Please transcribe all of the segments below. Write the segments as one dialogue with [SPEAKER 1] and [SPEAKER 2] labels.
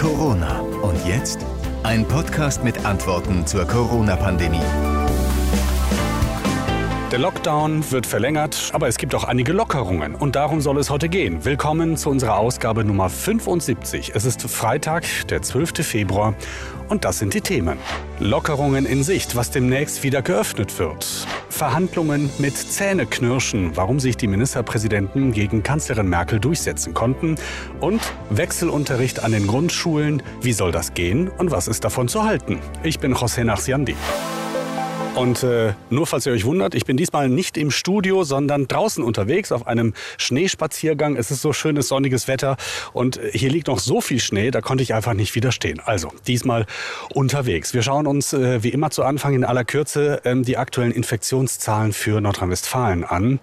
[SPEAKER 1] Corona. Und jetzt ein Podcast mit Antworten zur Corona-Pandemie.
[SPEAKER 2] Der Lockdown wird verlängert, aber es gibt auch einige Lockerungen und darum soll es heute gehen. Willkommen zu unserer Ausgabe Nummer 75. Es ist Freitag, der 12. Februar und das sind die Themen. Lockerungen in Sicht, was demnächst wieder geöffnet wird. Verhandlungen mit Zähneknirschen, warum sich die Ministerpräsidenten gegen Kanzlerin Merkel durchsetzen konnten. Und Wechselunterricht an den Grundschulen, wie soll das gehen und was ist davon zu halten? Ich bin José Nachsiandi. Und äh, nur falls ihr euch wundert, ich bin diesmal nicht im Studio, sondern draußen unterwegs auf einem Schneespaziergang. Es ist so schönes sonniges Wetter und hier liegt noch so viel Schnee, da konnte ich einfach nicht widerstehen. Also diesmal unterwegs. Wir schauen uns äh, wie immer zu Anfang in aller Kürze äh, die aktuellen Infektionszahlen für Nordrhein-Westfalen an.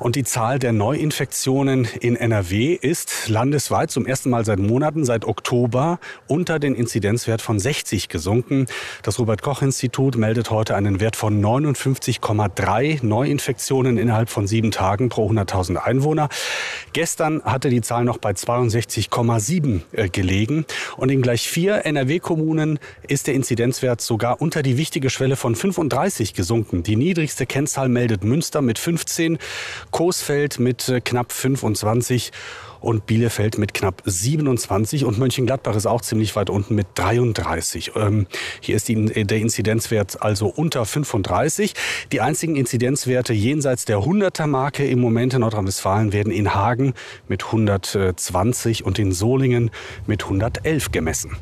[SPEAKER 2] Und die Zahl der Neuinfektionen in NRW ist landesweit zum ersten Mal seit Monaten, seit Oktober, unter den Inzidenzwert von 60 gesunken. Das Robert-Koch-Institut meldet heute einen Wert von 59,3 Neuinfektionen innerhalb von sieben Tagen pro 100.000 Einwohner. Gestern hatte die Zahl noch bei 62,7 äh, gelegen. Und in gleich vier NRW-Kommunen ist der Inzidenzwert sogar unter die wichtige Schwelle von 35 gesunken. Die niedrigste Kennzahl meldet Münster mit 15. Coesfeld mit äh, knapp 25 und Bielefeld mit knapp 27 und Mönchengladbach ist auch ziemlich weit unten mit 33. Ähm, hier ist die, äh, der Inzidenzwert also unter 35. Die einzigen Inzidenzwerte jenseits der 100er Marke im Moment in Nordrhein-Westfalen werden in Hagen mit 120 und in Solingen mit 111 gemessen.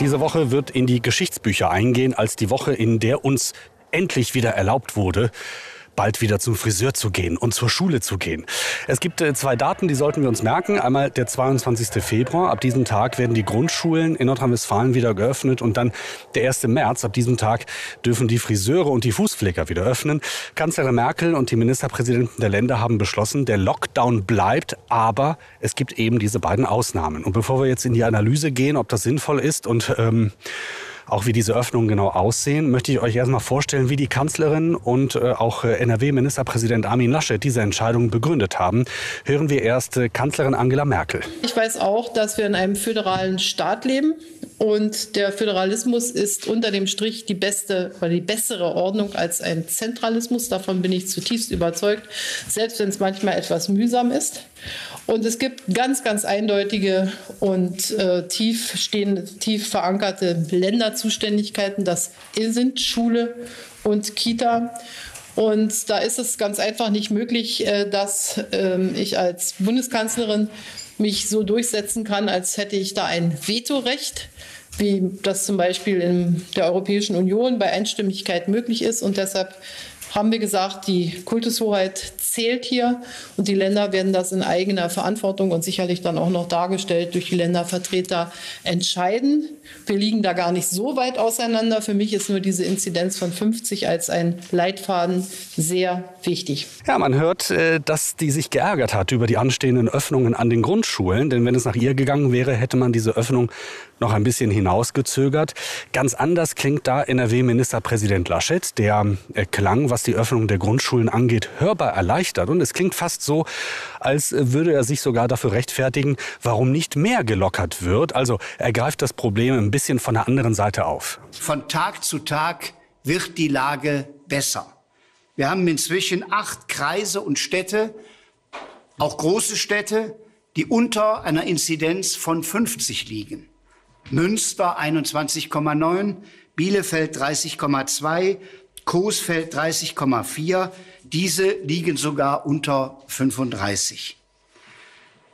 [SPEAKER 2] Diese Woche wird in die Geschichtsbücher eingehen als die Woche, in der uns endlich wieder erlaubt wurde, bald wieder zum Friseur zu gehen und zur Schule zu gehen. Es gibt äh, zwei Daten, die sollten wir uns merken. Einmal der 22. Februar. Ab diesem Tag werden die Grundschulen in Nordrhein-Westfalen wieder geöffnet und dann der 1. März. Ab diesem Tag dürfen die Friseure und die Fußpfleger wieder öffnen. Kanzlerin Merkel und die Ministerpräsidenten der Länder haben beschlossen, der Lockdown bleibt, aber es gibt eben diese beiden Ausnahmen. Und bevor wir jetzt in die Analyse gehen, ob das sinnvoll ist und ähm, auch wie diese Öffnungen genau aussehen, möchte ich euch erstmal vorstellen, wie die Kanzlerin und äh, auch äh, NRW-Ministerpräsident Armin Laschet diese Entscheidung begründet haben. Hören wir erst äh, Kanzlerin Angela Merkel.
[SPEAKER 3] Ich weiß auch, dass wir in einem föderalen Staat leben und der Föderalismus ist unter dem Strich die beste oder die bessere Ordnung als ein Zentralismus. Davon bin ich zutiefst überzeugt, selbst wenn es manchmal etwas mühsam ist. Und es gibt ganz, ganz eindeutige und äh, tief stehende, tief verankerte Länderzuständigkeiten. Das sind Schule und Kita. Und da ist es ganz einfach nicht möglich, äh, dass ähm, ich als Bundeskanzlerin mich so durchsetzen kann, als hätte ich da ein Vetorecht, wie das zum Beispiel in der Europäischen Union bei Einstimmigkeit möglich ist. Und deshalb haben wir gesagt, die Kultushoheit zählt hier und die Länder werden das in eigener Verantwortung und sicherlich dann auch noch dargestellt durch die Ländervertreter entscheiden. Wir liegen da gar nicht so weit auseinander. Für mich ist nur diese Inzidenz von 50 als ein Leitfaden sehr wichtig.
[SPEAKER 2] Ja, man hört, äh, dass die sich geärgert hat über die anstehenden Öffnungen an den Grundschulen. Denn wenn es nach ihr gegangen wäre, hätte man diese Öffnung noch ein bisschen hinausgezögert. Ganz anders klingt da NRW-Ministerpräsident Laschet, der äh, klang, was die Öffnung der Grundschulen angeht, hörbar erleichtert. Und es klingt fast so, als würde er sich sogar dafür rechtfertigen, warum nicht mehr gelockert wird. Also er greift das Problem ein bisschen von der anderen Seite auf.
[SPEAKER 4] Von Tag zu Tag wird die Lage besser. Wir haben inzwischen acht Kreise und Städte, auch große Städte, die unter einer Inzidenz von 50 liegen. Münster 21,9, Bielefeld 30,2, Coesfeld 30,4. Diese liegen sogar unter 35.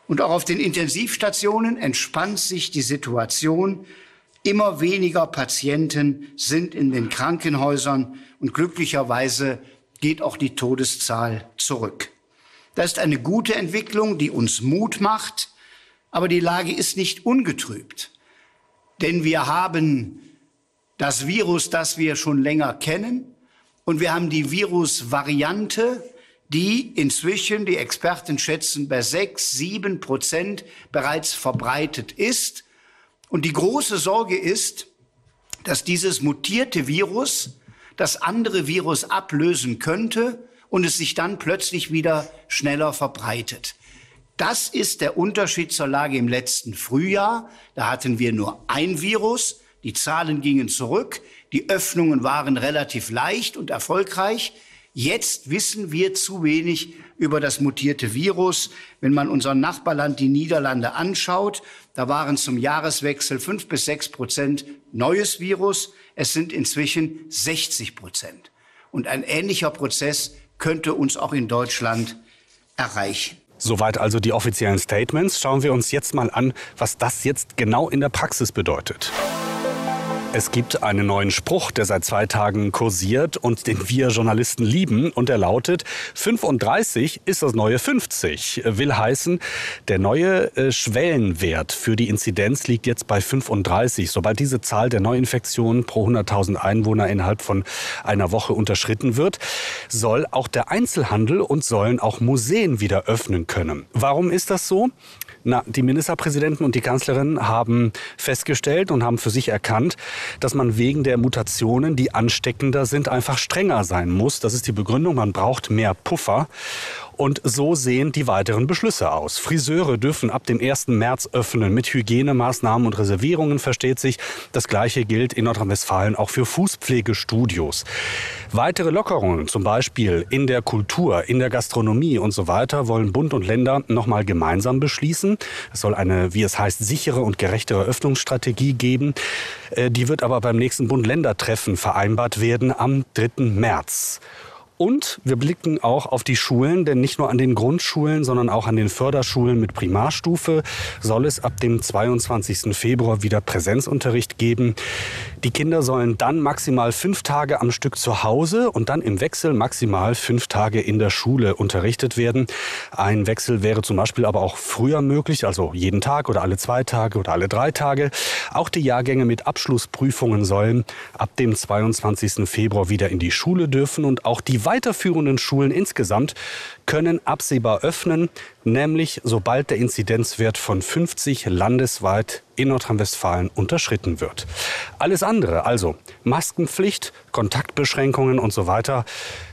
[SPEAKER 4] Und auch auf den Intensivstationen entspannt sich die Situation. Immer weniger Patienten sind in den Krankenhäusern und glücklicherweise geht auch die Todeszahl zurück. Das ist eine gute Entwicklung, die uns Mut macht, aber die Lage ist nicht ungetrübt. Denn wir haben das Virus, das wir schon länger kennen, und wir haben die Virusvariante, die inzwischen, die Experten schätzen, bei sechs, sieben Prozent bereits verbreitet ist. Und die große Sorge ist, dass dieses mutierte Virus das andere Virus ablösen könnte und es sich dann plötzlich wieder schneller verbreitet. Das ist der Unterschied zur Lage im letzten Frühjahr. Da hatten wir nur ein Virus. Die Zahlen gingen zurück. Die Öffnungen waren relativ leicht und erfolgreich. Jetzt wissen wir zu wenig über das mutierte Virus. Wenn man unser Nachbarland, die Niederlande, anschaut, da waren zum Jahreswechsel fünf bis sechs Prozent neues Virus. Es sind inzwischen 60 Prozent. Und ein ähnlicher Prozess könnte uns auch in Deutschland erreichen.
[SPEAKER 2] Soweit also die offiziellen Statements. Schauen wir uns jetzt mal an, was das jetzt genau in der Praxis bedeutet. Es gibt einen neuen Spruch, der seit zwei Tagen kursiert und den wir Journalisten lieben. Und der lautet, 35 ist das neue 50. Will heißen, der neue äh, Schwellenwert für die Inzidenz liegt jetzt bei 35. Sobald diese Zahl der Neuinfektionen pro 100.000 Einwohner innerhalb von einer Woche unterschritten wird, soll auch der Einzelhandel und sollen auch Museen wieder öffnen können. Warum ist das so? Na, die Ministerpräsidenten und die Kanzlerin haben festgestellt und haben für sich erkannt, dass man wegen der Mutationen, die ansteckender sind, einfach strenger sein muss. Das ist die Begründung. Man braucht mehr Puffer. Und so sehen die weiteren Beschlüsse aus. Friseure dürfen ab dem 1. März öffnen mit Hygienemaßnahmen und Reservierungen, versteht sich. Das Gleiche gilt in Nordrhein-Westfalen auch für Fußpflegestudios. Weitere Lockerungen, zum Beispiel in der Kultur, in der Gastronomie und so weiter, wollen Bund und Länder nochmal gemeinsam beschließen. Es soll eine, wie es heißt, sichere und gerechtere Öffnungsstrategie geben. Äh, die wird aber beim nächsten Bund-Länder-Treffen vereinbart werden am 3. März. Und wir blicken auch auf die Schulen, denn nicht nur an den Grundschulen, sondern auch an den Förderschulen mit Primarstufe soll es ab dem 22. Februar wieder Präsenzunterricht geben. Die Kinder sollen dann maximal fünf Tage am Stück zu Hause und dann im Wechsel maximal fünf Tage in der Schule unterrichtet werden. Ein Wechsel wäre zum Beispiel aber auch früher möglich, also jeden Tag oder alle zwei Tage oder alle drei Tage. Auch die Jahrgänge mit Abschlussprüfungen sollen ab dem 22. Februar wieder in die Schule dürfen und auch die weiterführenden Schulen insgesamt können absehbar öffnen, nämlich sobald der Inzidenzwert von 50 landesweit in Nordrhein-Westfalen unterschritten wird. Alles andere, also Maskenpflicht, Kontaktbeschränkungen und so weiter,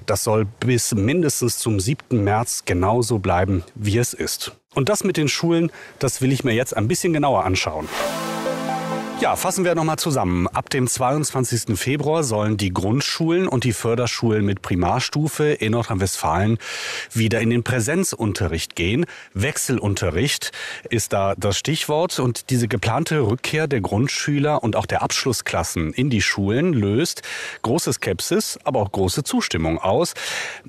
[SPEAKER 2] das soll bis mindestens zum 7. März genauso bleiben, wie es ist. Und das mit den Schulen, das will ich mir jetzt ein bisschen genauer anschauen. Ja, fassen wir nochmal zusammen. Ab dem 22. Februar sollen die Grundschulen und die Förderschulen mit Primarstufe in Nordrhein-Westfalen wieder in den Präsenzunterricht gehen. Wechselunterricht ist da das Stichwort. Und diese geplante Rückkehr der Grundschüler und auch der Abschlussklassen in die Schulen löst große Skepsis, aber auch große Zustimmung aus.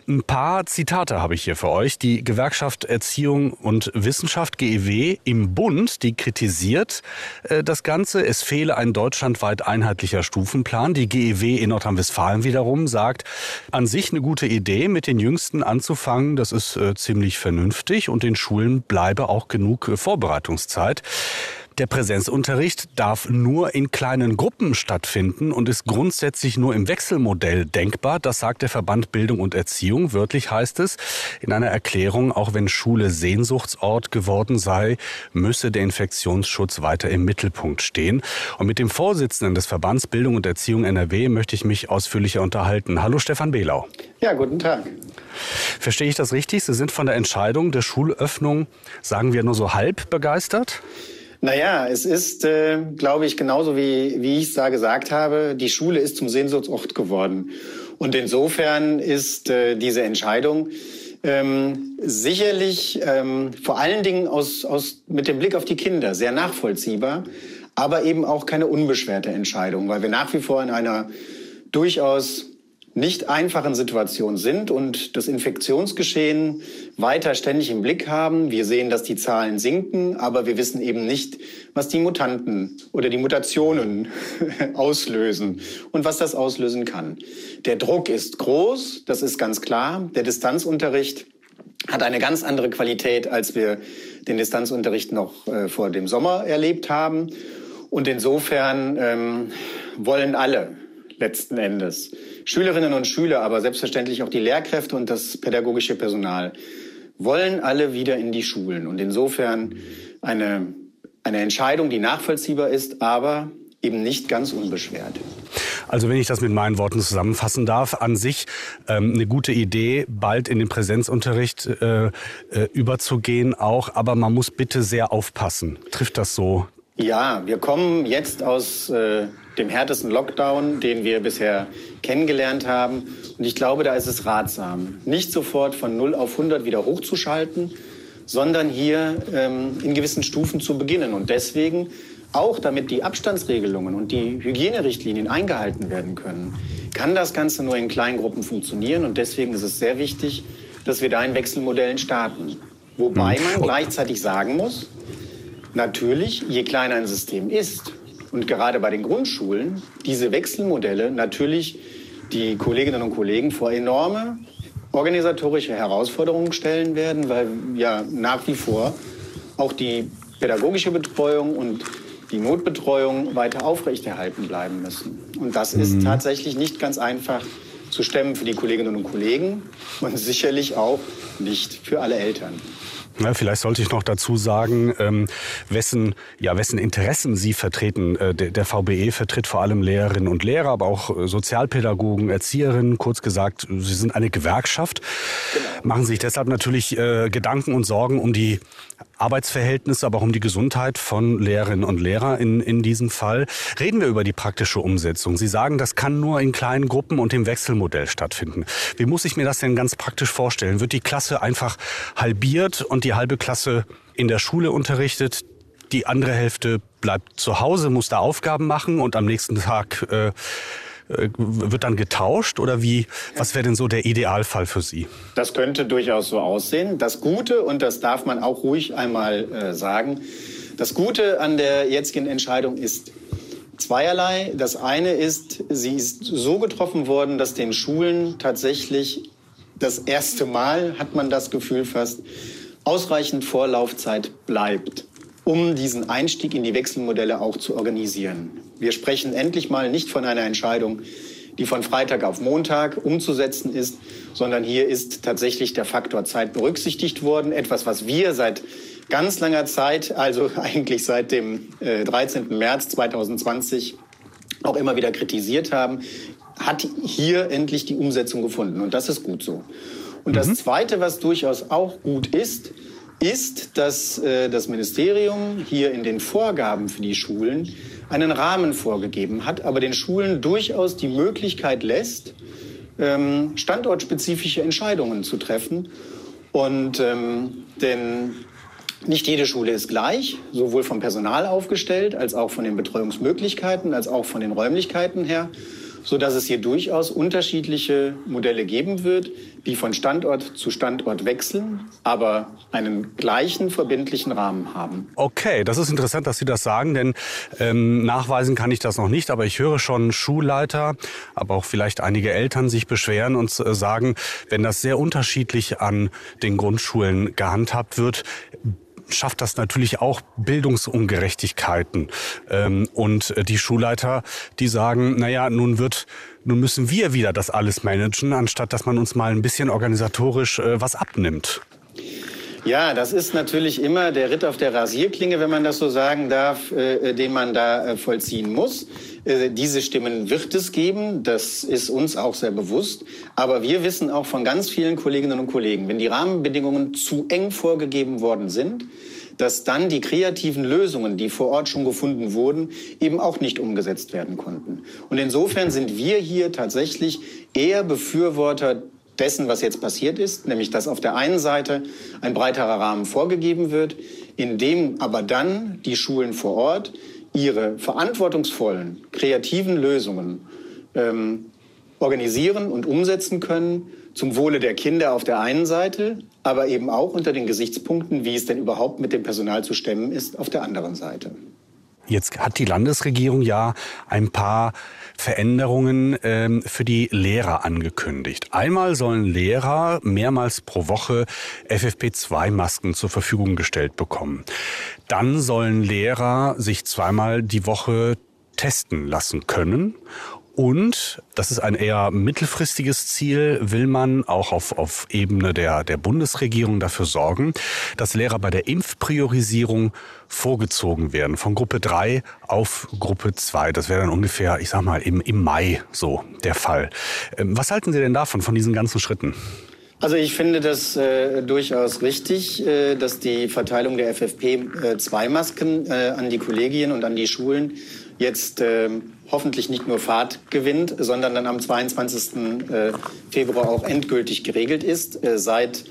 [SPEAKER 2] Ein paar Zitate habe ich hier für euch. Die Gewerkschaft Erziehung und Wissenschaft GEW im Bund, die kritisiert äh, das Ganze. Es fehle ein deutschlandweit einheitlicher Stufenplan. Die GEW in Nordrhein-Westfalen wiederum sagt, an sich eine gute Idee, mit den Jüngsten anzufangen. Das ist äh, ziemlich vernünftig und den Schulen bleibe auch genug äh, Vorbereitungszeit. Der Präsenzunterricht darf nur in kleinen Gruppen stattfinden und ist grundsätzlich nur im Wechselmodell denkbar. Das sagt der Verband Bildung und Erziehung. Wörtlich heißt es in einer Erklärung, auch wenn Schule Sehnsuchtsort geworden sei, müsse der Infektionsschutz weiter im Mittelpunkt stehen. Und mit dem Vorsitzenden des Verbands Bildung und Erziehung NRW möchte ich mich ausführlicher unterhalten. Hallo Stefan Behlau.
[SPEAKER 5] Ja, guten Tag.
[SPEAKER 2] Verstehe ich das richtig? Sie sind von der Entscheidung der Schulöffnung, sagen wir nur so halb begeistert?
[SPEAKER 5] Naja, es ist, äh, glaube ich, genauso wie, wie ich es da gesagt habe, die Schule ist zum Sehnsuchtsort geworden. Und insofern ist äh, diese Entscheidung ähm, sicherlich ähm, vor allen Dingen aus, aus, mit dem Blick auf die Kinder sehr nachvollziehbar, aber eben auch keine unbeschwerte Entscheidung, weil wir nach wie vor in einer durchaus nicht einfachen Situation sind und das Infektionsgeschehen weiter ständig im Blick haben. Wir sehen, dass die Zahlen sinken, aber wir wissen eben nicht, was die Mutanten oder die Mutationen auslösen und was das auslösen kann. Der Druck ist groß, das ist ganz klar. Der Distanzunterricht hat eine ganz andere Qualität, als wir den Distanzunterricht noch äh, vor dem Sommer erlebt haben. Und insofern ähm, wollen alle letzten Endes Schülerinnen und Schüler, aber selbstverständlich auch die Lehrkräfte und das pädagogische Personal wollen alle wieder in die Schulen. Und insofern eine, eine Entscheidung, die nachvollziehbar ist, aber eben nicht ganz unbeschwert.
[SPEAKER 2] Also wenn ich das mit meinen Worten zusammenfassen darf, an sich ähm, eine gute Idee, bald in den Präsenzunterricht äh, äh, überzugehen auch, aber man muss bitte sehr aufpassen. Trifft das so?
[SPEAKER 5] Ja, wir kommen jetzt aus äh, dem härtesten Lockdown, den wir bisher kennengelernt haben. Und ich glaube, da ist es ratsam, nicht sofort von 0 auf 100 wieder hochzuschalten, sondern hier ähm, in gewissen Stufen zu beginnen. Und deswegen auch damit die Abstandsregelungen und die Hygienerichtlinien eingehalten werden können, kann das Ganze nur in kleinen Gruppen funktionieren. Und deswegen ist es sehr wichtig, dass wir da in Wechselmodellen starten. Wobei man gleichzeitig sagen muss, natürlich, je kleiner ein System ist, und gerade bei den Grundschulen diese Wechselmodelle natürlich die Kolleginnen und Kollegen vor enorme organisatorische Herausforderungen stellen werden, weil ja nach wie vor auch die pädagogische Betreuung und die Notbetreuung weiter aufrechterhalten bleiben müssen. Und das ist mhm. tatsächlich nicht ganz einfach zu stemmen für die Kolleginnen und Kollegen und sicherlich auch nicht für alle Eltern.
[SPEAKER 2] Ja, vielleicht sollte ich noch dazu sagen, ähm, wessen, ja, wessen Interessen Sie vertreten. Äh, der, der VBE vertritt vor allem Lehrerinnen und Lehrer, aber auch äh, Sozialpädagogen, Erzieherinnen. Kurz gesagt, Sie sind eine Gewerkschaft. Genau. Machen sich deshalb natürlich äh, Gedanken und Sorgen um die Arbeitsverhältnisse, aber auch um die Gesundheit von Lehrerinnen und Lehrern in, in diesem Fall. Reden wir über die praktische Umsetzung. Sie sagen, das kann nur in kleinen Gruppen und im Wechselmodell stattfinden. Wie muss ich mir das denn ganz praktisch vorstellen? Wird die Klasse einfach halbiert und die halbe Klasse in der Schule unterrichtet? Die andere Hälfte bleibt zu Hause, muss da Aufgaben machen und am nächsten Tag äh, wird dann getauscht oder wie, was wäre denn so der Idealfall für Sie?
[SPEAKER 5] Das könnte durchaus so aussehen. Das Gute, und das darf man auch ruhig einmal äh, sagen, das Gute an der jetzigen Entscheidung ist zweierlei. Das eine ist, sie ist so getroffen worden, dass den Schulen tatsächlich das erste Mal, hat man das Gefühl fast, ausreichend Vorlaufzeit bleibt um diesen Einstieg in die Wechselmodelle auch zu organisieren. Wir sprechen endlich mal nicht von einer Entscheidung, die von Freitag auf Montag umzusetzen ist, sondern hier ist tatsächlich der Faktor Zeit berücksichtigt worden. Etwas, was wir seit ganz langer Zeit, also eigentlich seit dem äh, 13. März 2020 auch immer wieder kritisiert haben, hat hier endlich die Umsetzung gefunden. Und das ist gut so. Und mhm. das Zweite, was durchaus auch gut ist, ist, dass äh, das Ministerium hier in den Vorgaben für die Schulen einen Rahmen vorgegeben hat, aber den Schulen durchaus die Möglichkeit lässt, ähm, standortspezifische Entscheidungen zu treffen. Und ähm, denn nicht jede Schule ist gleich, sowohl vom Personal aufgestellt, als auch von den Betreuungsmöglichkeiten, als auch von den Räumlichkeiten her so dass es hier durchaus unterschiedliche Modelle geben wird, die von Standort zu Standort wechseln, aber einen gleichen verbindlichen Rahmen haben.
[SPEAKER 2] Okay, das ist interessant, dass Sie das sagen, denn ähm, nachweisen kann ich das noch nicht, aber ich höre schon Schulleiter, aber auch vielleicht einige Eltern sich beschweren und äh, sagen, wenn das sehr unterschiedlich an den Grundschulen gehandhabt wird, schafft das natürlich auch Bildungsungerechtigkeiten. Ähm, und die Schulleiter, die sagen, naja, nun wird, nun müssen wir wieder das alles managen, anstatt dass man uns mal ein bisschen organisatorisch äh, was abnimmt.
[SPEAKER 5] Ja, das ist natürlich immer der Ritt auf der Rasierklinge, wenn man das so sagen darf, äh, den man da äh, vollziehen muss. Äh, diese Stimmen wird es geben, das ist uns auch sehr bewusst. Aber wir wissen auch von ganz vielen Kolleginnen und Kollegen, wenn die Rahmenbedingungen zu eng vorgegeben worden sind, dass dann die kreativen Lösungen, die vor Ort schon gefunden wurden, eben auch nicht umgesetzt werden konnten. Und insofern sind wir hier tatsächlich eher Befürworter dessen, was jetzt passiert ist, nämlich dass auf der einen Seite ein breiterer Rahmen vorgegeben wird, in dem aber dann die Schulen vor Ort ihre verantwortungsvollen, kreativen Lösungen ähm, organisieren und umsetzen können, zum Wohle der Kinder auf der einen Seite, aber eben auch unter den Gesichtspunkten, wie es denn überhaupt mit dem Personal zu stemmen ist, auf der anderen Seite.
[SPEAKER 2] Jetzt hat die Landesregierung ja ein paar Veränderungen ähm, für die Lehrer angekündigt. Einmal sollen Lehrer mehrmals pro Woche FFP2-Masken zur Verfügung gestellt bekommen. Dann sollen Lehrer sich zweimal die Woche testen lassen können Und, das ist ein eher mittelfristiges Ziel, will man auch auf, auf Ebene der, der Bundesregierung dafür sorgen, dass Lehrer bei der Impfpriorisierung vorgezogen werden, von Gruppe 3 auf Gruppe 2. Das wäre dann ungefähr, ich sag mal, im, im Mai so der Fall. Ähm, was halten Sie denn davon, von diesen ganzen Schritten?
[SPEAKER 5] Also ich finde das äh, durchaus richtig, äh, dass die Verteilung der FFP2-Masken äh, an die Kollegien und an die Schulen jetzt äh, hoffentlich nicht nur Fahrt gewinnt, sondern dann am 22. Äh, Februar auch endgültig geregelt ist. Äh, seit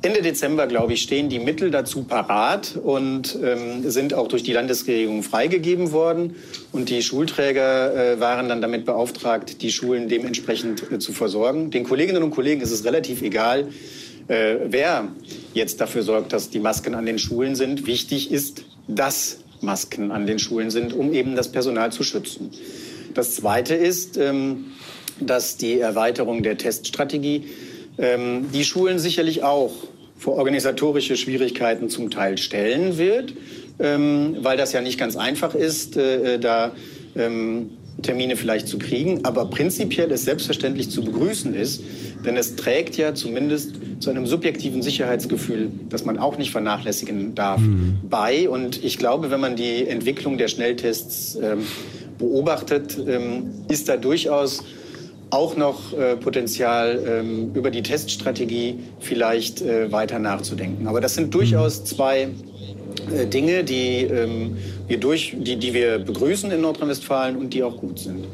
[SPEAKER 5] Ende Dezember, glaube ich, stehen die Mittel dazu parat und ähm, sind auch durch die Landesregierung freigegeben worden. Und die Schulträger äh, waren dann damit beauftragt, die Schulen dementsprechend äh, zu versorgen. Den Kolleginnen und Kollegen ist es relativ egal, äh, wer jetzt dafür sorgt, dass die Masken an den Schulen sind. Wichtig ist, dass Masken an den Schulen sind, um eben das Personal zu schützen. Das Zweite ist, ähm, dass die Erweiterung der Teststrategie ähm, die Schulen sicherlich auch vor organisatorische Schwierigkeiten zum Teil stellen wird, ähm, weil das ja nicht ganz einfach ist, äh, äh, da Termine vielleicht zu kriegen, aber prinzipiell es selbstverständlich zu begrüßen ist, denn es trägt ja zumindest zu einem subjektiven Sicherheitsgefühl, das man auch nicht vernachlässigen darf, mhm. bei. Und ich glaube, wenn man die Entwicklung der Schnelltests ähm, beobachtet, ähm, ist da durchaus auch noch äh, Potenzial, ähm, über die Teststrategie vielleicht äh, weiter nachzudenken. Aber das sind durchaus zwei äh, Dinge, die, ähm, wir durch, die, die wir begrüßen in Nordrhein-Westfalen und die auch gut sind.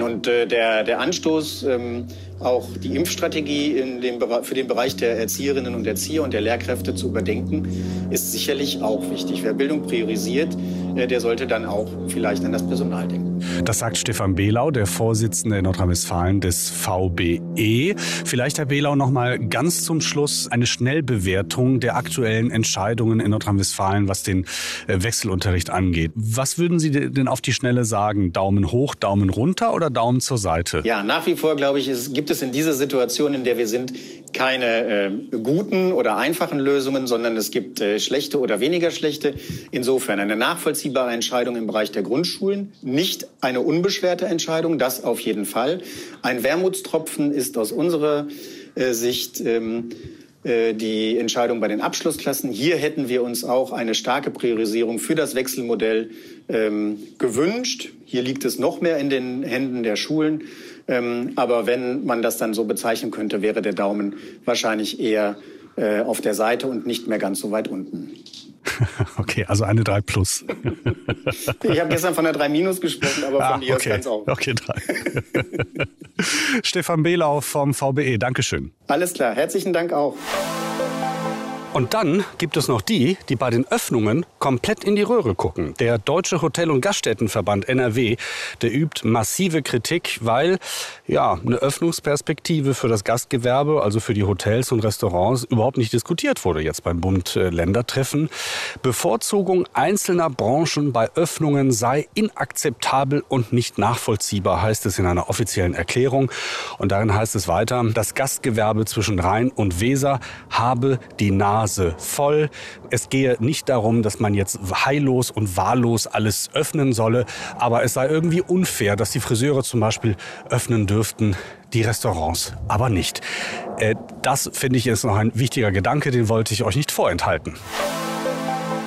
[SPEAKER 5] Und äh, der, der Anstoß, ähm, auch die Impfstrategie in dem, für den Bereich der Erzieherinnen und Erzieher und der Lehrkräfte zu überdenken, ist sicherlich auch wichtig. Wer Bildung priorisiert, der sollte dann auch vielleicht an das Personal denken.
[SPEAKER 2] Das sagt Stefan Behlau, der Vorsitzende in Nordrhein-Westfalen des VBE. Vielleicht, Herr Behlau, noch mal ganz zum Schluss eine Schnellbewertung der aktuellen Entscheidungen in Nordrhein-Westfalen, was den äh, Wechselunterricht angeht. Was würden Sie denn auf die Schnelle sagen? Daumen hoch, Daumen runter oder Daumen zur Seite?
[SPEAKER 5] Ja, nach wie vor, glaube ich, es gibt es in dieser Situation, in der wir sind, keine äh, guten oder einfachen Lösungen, sondern es gibt äh, schlechte oder weniger schlechte. Insofern eine nachvollziehbare Entscheidung im Bereich der Grundschulen, nicht eine unbeschwerte Entscheidung, das auf jeden Fall. Ein Wermutstropfen ist aus unserer äh, Sicht ähm, äh, die Entscheidung bei den Abschlussklassen. Hier hätten wir uns auch eine starke Priorisierung für das Wechselmodell ähm, gewünscht. Hier liegt es noch mehr in den Händen der Schulen. Ähm, aber wenn man das dann so bezeichnen könnte, wäre der Daumen wahrscheinlich eher äh, auf der Seite und nicht mehr ganz so weit unten.
[SPEAKER 2] Okay, also eine 3 plus.
[SPEAKER 5] Ich habe gestern von der 3 minus gesprochen, aber von ah, dir
[SPEAKER 2] okay.
[SPEAKER 5] ganz auch.
[SPEAKER 2] Okay, 3. Stefan Behlau vom VBE, Dankeschön.
[SPEAKER 5] Alles klar, herzlichen Dank auch.
[SPEAKER 2] Und dann gibt es noch die, die bei den Öffnungen komplett in die Röhre gucken. Der Deutsche Hotel- und Gaststättenverband NRW, der übt massive Kritik, weil ja eine Öffnungsperspektive für das Gastgewerbe, also für die Hotels und Restaurants, überhaupt nicht diskutiert wurde jetzt beim Bund-Länder-Treffen. Bevorzugung einzelner Branchen bei Öffnungen sei inakzeptabel und nicht nachvollziehbar, heißt es in einer offiziellen Erklärung. Und darin heißt es weiter, das Gastgewerbe zwischen Rhein und Weser habe die Nase Nase voll. Es gehe nicht darum, dass man jetzt heillos und wahllos alles öffnen solle, aber es sei irgendwie unfair, dass die Friseure zum Beispiel öffnen dürften, die Restaurants aber nicht. Äh, das finde ich ist noch ein wichtiger Gedanke, den wollte ich euch nicht vorenthalten.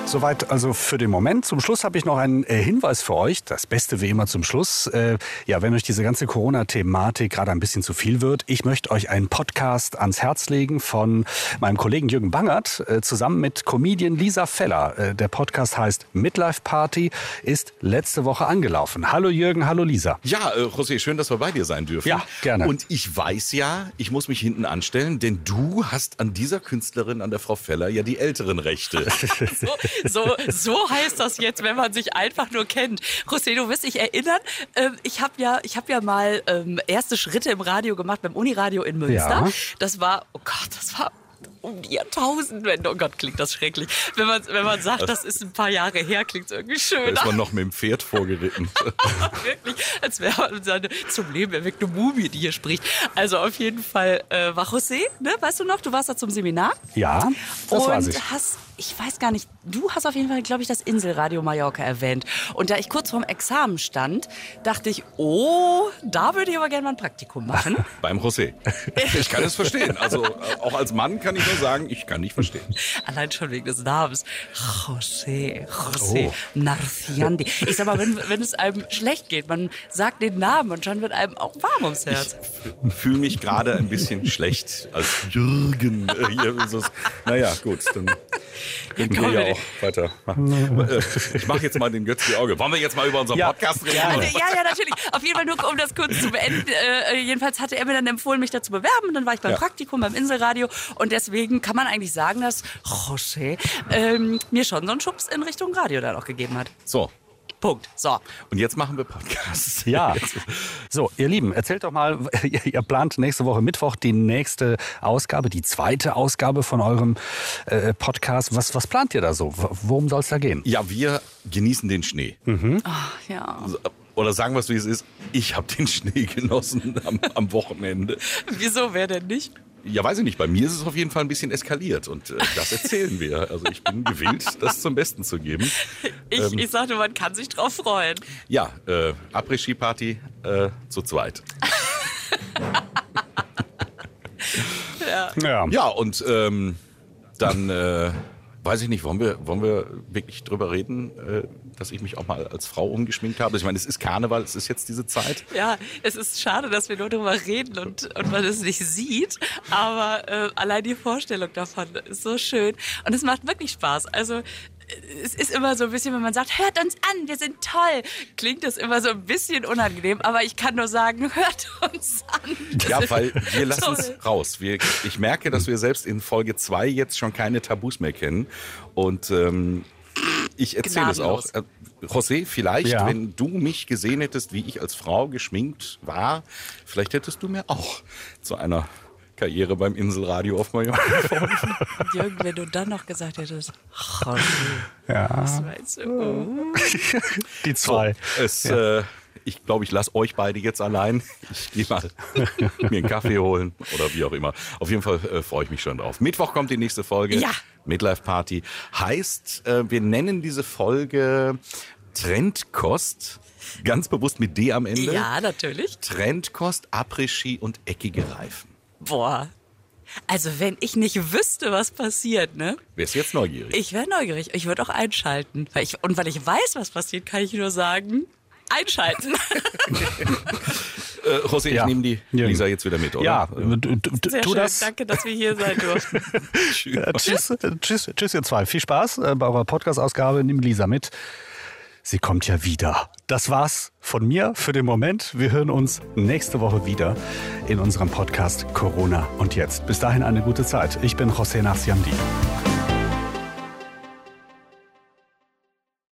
[SPEAKER 2] Soweit also für den Moment. Zum Schluss habe ich noch einen äh, Hinweis für euch. Das Beste wie immer zum Schluss. Äh, ja, wenn euch diese ganze Corona-Thematik gerade ein bisschen zu viel wird, ich möchte euch einen Podcast ans Herz legen von meinem Kollegen Jürgen Bangert äh, zusammen mit Comedian Lisa Feller. Der Podcast heißt Midlife Party, ist letzte Woche angelaufen. Hallo Jürgen, hallo Lisa.
[SPEAKER 6] Ja, äh, José, schön, dass wir bei dir sein dürfen.
[SPEAKER 2] Ja, gerne.
[SPEAKER 6] Und ich weiß ja, ich muss mich hinten anstellen, denn du hast an dieser Künstlerin, an der Frau Feller, ja die älteren Rechte.
[SPEAKER 7] so, so, so heißt das jetzt, wenn man sich einfach nur kennt. José, du wirst dich erinnern, ähm, ich habe ja, ich hab ja mal ähm, erste Schritte im Radio gemacht beim Uniradio in Münster. Ja. Das war, oh Gott, das war um die Jahrtausend. Oh Gott, klingt das schrecklich. Wenn man, wenn man sagt, das ist ein paar Jahre her, klingt es irgendwie schön.
[SPEAKER 6] Da ist man noch mit dem Pferd vorgeritten.
[SPEAKER 7] Wirklich, als wäre man zum Leben erweckte Mumie, die hier spricht. Also auf jeden Fall äh, war José, ne? weißt du noch, du warst da zum Seminar.
[SPEAKER 2] Ja, das
[SPEAKER 7] und
[SPEAKER 2] weiß ich.
[SPEAKER 7] hast ich weiß gar nicht, du hast auf jeden Fall, glaube ich, das Inselradio Mallorca erwähnt. Und da ich kurz vorm Examen stand, dachte ich, oh, da würde ich aber gerne mal ein Praktikum machen.
[SPEAKER 6] Beim José. Ich kann es verstehen. Also äh, auch als Mann kann ich nur sagen, ich kann nicht verstehen.
[SPEAKER 7] Allein schon wegen des Namens. José, José
[SPEAKER 6] Oh.
[SPEAKER 7] Narciandi. Ich sag mal, wenn, wenn es einem schlecht geht, man sagt den Namen und schon wird einem auch warm ums Herz.
[SPEAKER 6] Fühle mich gerade ein bisschen schlecht als Jürgen. Äh, hier. Naja, gut, dann
[SPEAKER 7] komm,
[SPEAKER 6] wir ja auch weiter. Äh, Ich mache jetzt mal den Götz die Auge. Wollen wir jetzt mal über unseren
[SPEAKER 2] Ja,
[SPEAKER 6] Podcast reden?
[SPEAKER 2] gerne.
[SPEAKER 7] Also, ja, ja, natürlich. Auf jeden Fall nur, um das kurz zu beenden. Äh, jedenfalls hatte er mir dann empfohlen, mich da zu bewerben. Und dann war ich beim
[SPEAKER 6] Ja.
[SPEAKER 7] Praktikum beim Inselradio. Und deswegen kann man eigentlich sagen, dass José ähm, mir schon so einen Schubs in Richtung Radio dann auch gegeben hat.
[SPEAKER 6] So,
[SPEAKER 7] Punkt. So.
[SPEAKER 6] und jetzt machen wir Podcast.
[SPEAKER 2] Ja. So, ihr Lieben, erzählt doch mal, ihr, ihr plant nächste Woche Mittwoch die nächste Ausgabe, die zweite Ausgabe von eurem äh, Podcast. Was, was plant ihr da so? Worum soll es da gehen?
[SPEAKER 6] Ja, wir genießen den Schnee.
[SPEAKER 7] Ja.
[SPEAKER 6] Oder sagen wir es, wie es ist. Ich habe den Schnee genossen am, am Wochenende.
[SPEAKER 7] Wieso, wer denn nicht?
[SPEAKER 6] Ja, weiß ich nicht. Bei mir ist es auf jeden Fall ein bisschen eskaliert und äh, das erzählen wir. Also ich bin gewillt, das zum Besten zu geben.
[SPEAKER 7] Ich,
[SPEAKER 6] Ähm.
[SPEAKER 7] ich sagte, man kann sich drauf freuen.
[SPEAKER 6] Ja, äh, Après-Ski-Party äh, zu zweit.
[SPEAKER 2] Ja.
[SPEAKER 6] Ja, und ähm, dann äh, weiß ich nicht, wollen wir, wollen wir wirklich drüber reden, äh, dass ich mich auch mal als Frau umgeschminkt habe? Ich meine, es ist Karneval, es ist jetzt diese Zeit.
[SPEAKER 7] Ja, es ist schade, dass wir nur darüber reden und, und man es nicht sieht. Aber äh, allein die Vorstellung davon ist so schön. Und es macht wirklich Spaß. Also es ist immer so ein bisschen, wenn man sagt, hört uns an, wir sind toll, klingt das immer so ein bisschen unangenehm. Aber ich kann nur sagen, hört uns an.
[SPEAKER 6] Ja, weil wir lassen es raus. Wir, ich merke, dass wir selbst in Folge 2 jetzt schon keine Tabus mehr kennen. Und ähm, ich erzähle es auch. Äh, José, vielleicht,
[SPEAKER 2] Ja.
[SPEAKER 6] wenn du mich gesehen hättest, wie ich als Frau geschminkt war, vielleicht hättest du mir auch zu einer Karriere beim Inselradio auf Mallorca verholfen.
[SPEAKER 7] Jürgen, wenn du dann noch gesagt hättest, José,
[SPEAKER 2] Ja.
[SPEAKER 7] was meinst du?
[SPEAKER 2] Die zwei.
[SPEAKER 6] Es, äh, ich glaube, ich lasse euch beide jetzt allein. Ich gehe mal mir einen Kaffee holen oder wie auch immer. Auf jeden Fall äh, freue ich mich schon drauf. Mittwoch kommt die nächste Folge.
[SPEAKER 7] Ja.
[SPEAKER 6] Midlife Party. Heißt, äh, wir nennen diese Folge Trendkost. Ganz bewusst mit D am Ende.
[SPEAKER 7] Ja, natürlich.
[SPEAKER 6] Trendkost, Après-Ski und eckige Reifen.
[SPEAKER 7] Boah. Also wenn ich nicht wüsste, was passiert, ne?
[SPEAKER 6] Wärst du jetzt neugierig?
[SPEAKER 7] Ich wäre neugierig. Ich würde auch einschalten. Weil ich, und weil ich weiß, was passiert, kann ich nur sagen, einschalten.
[SPEAKER 6] äh, José, ich
[SPEAKER 2] Ja.
[SPEAKER 6] nehme die. Lisa jetzt wieder mit, oder?
[SPEAKER 2] Ja,
[SPEAKER 6] Äh,
[SPEAKER 7] Sehr
[SPEAKER 2] tu
[SPEAKER 7] schön.
[SPEAKER 2] das.
[SPEAKER 7] Danke, dass wir hier sein durften.
[SPEAKER 2] Tschüss, äh, tschüss, tschüss, ihr zwei. Viel Spaß äh, bei eurer Podcast-Ausgabe. Nimm Lisa mit. Sie kommt ja wieder. Das war's von mir für den Moment. Wir hören uns nächste Woche wieder in unserem Podcast Corona und jetzt. Bis dahin eine gute Zeit. Ich bin José Narciandi.